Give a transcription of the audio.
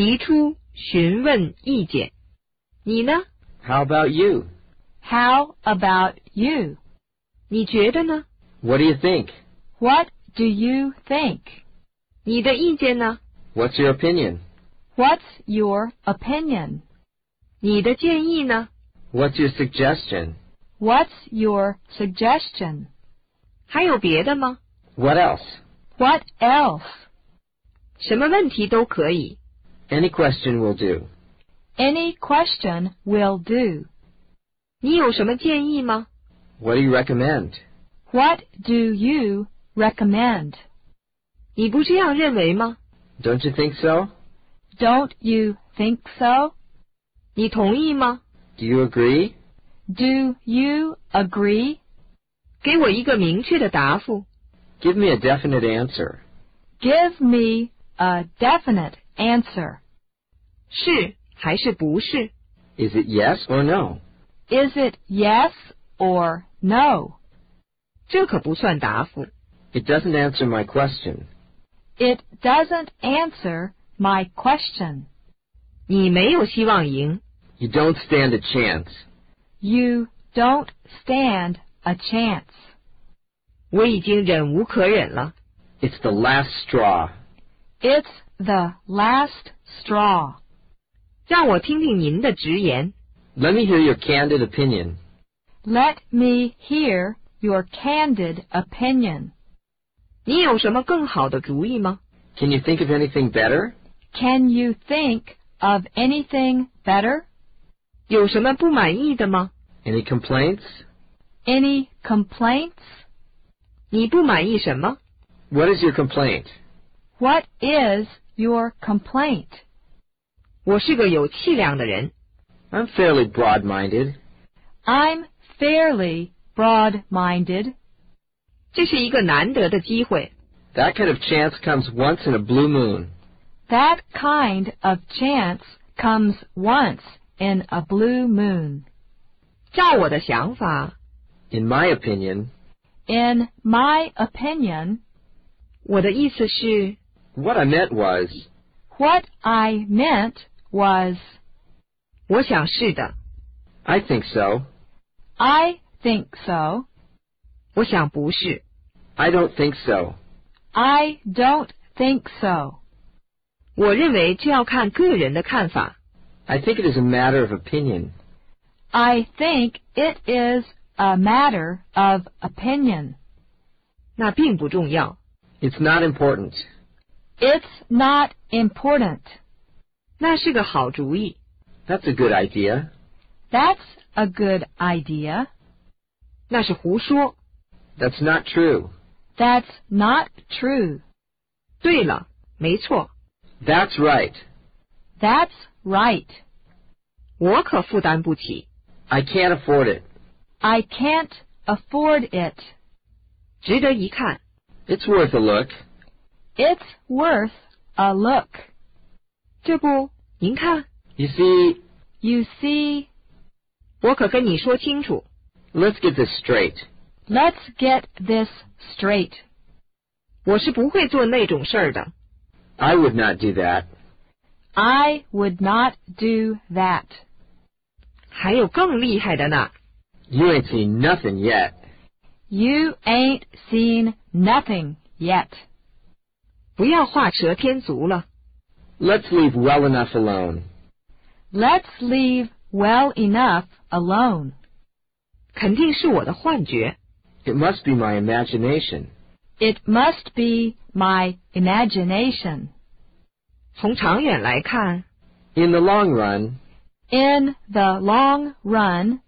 提出询问意见。你呢？ How about you? How about you? 你觉得呢？ What do you think? What do you think? 你的意见呢？ What's your opinion? What's your opinion? 你的建议呢？ What's your suggestion? What's your suggestion? 还有别的吗？ What else? What else? 什么问题都可以。 Any question will do. Any question will do. 你有什么建议吗？ What do you recommend? What do you recommend? 你不这样认为吗？ Don't you think so? Don't you think so? 你同意吗？ Do you agree? Do you agree? 给我一个明确的答复。 Give me a definite answer. Give me a definite answer. 是还是不是？ Is it yes or no? Is it yes or no? 这可不算答复。 It doesn't answer my question. It doesn't answer my question. 你没有希望赢。 You don't stand a chance. You don't stand a chance. 我已经忍无可忍了。 It's the last straw. It's the last straw. 让我听听您的直言。 Let me hear your candid opinion. Let me hear your candid opinion. 你有什么更好的主意吗？ Can you think of anything better? Can you think of anything better? 有什么不满意的吗？ Any complaints? Any complaints? 你不满意什么？ What is your complaint? What is your complaint? 我是个有气量的人。 I'm fairly broad-minded. I'm fairly broad-minded. 这是一个难得的机会。 That kind of chance comes once in a blue moon. That kind of chance comes once in a blue moon. 照我的想法， In my opinion, In my opinion, 我的意思是， what I meant was, what I meant was, 我想是的， I think so. I think so. 我想不是。 I don't think so. I don't think so. 我认为这要看个人的看法。 I think it is a matter of opinion. I think it is a matter of opinion. 那并不重要。 It's not important. It's not important. 那是个好主意。 That's a good idea. That's a good idea. 那是胡说。 That's not true. That's not true. 对了，没错， That's right. That's right. 我可负担不起。 I can't afford it. I can't afford it. 值得一看。 It's worth a look. It's worth a look. 这不，您看， You see, You see, 我可跟你说清楚， let's get this straight. let's get this straight. 我是不会做那种事儿的。 I would not do that. I would not do that. 还有更厉害的呢。 You ain't seen nothing yet. You ain't seen nothing yet. 不要画蛇添足了。 Let's leave well enough alone. Let's leave well enough alone. 肯定是我的幻觉。 It must be my imagination. It must be my imagination. 从长远来看， In the long run, In the long run,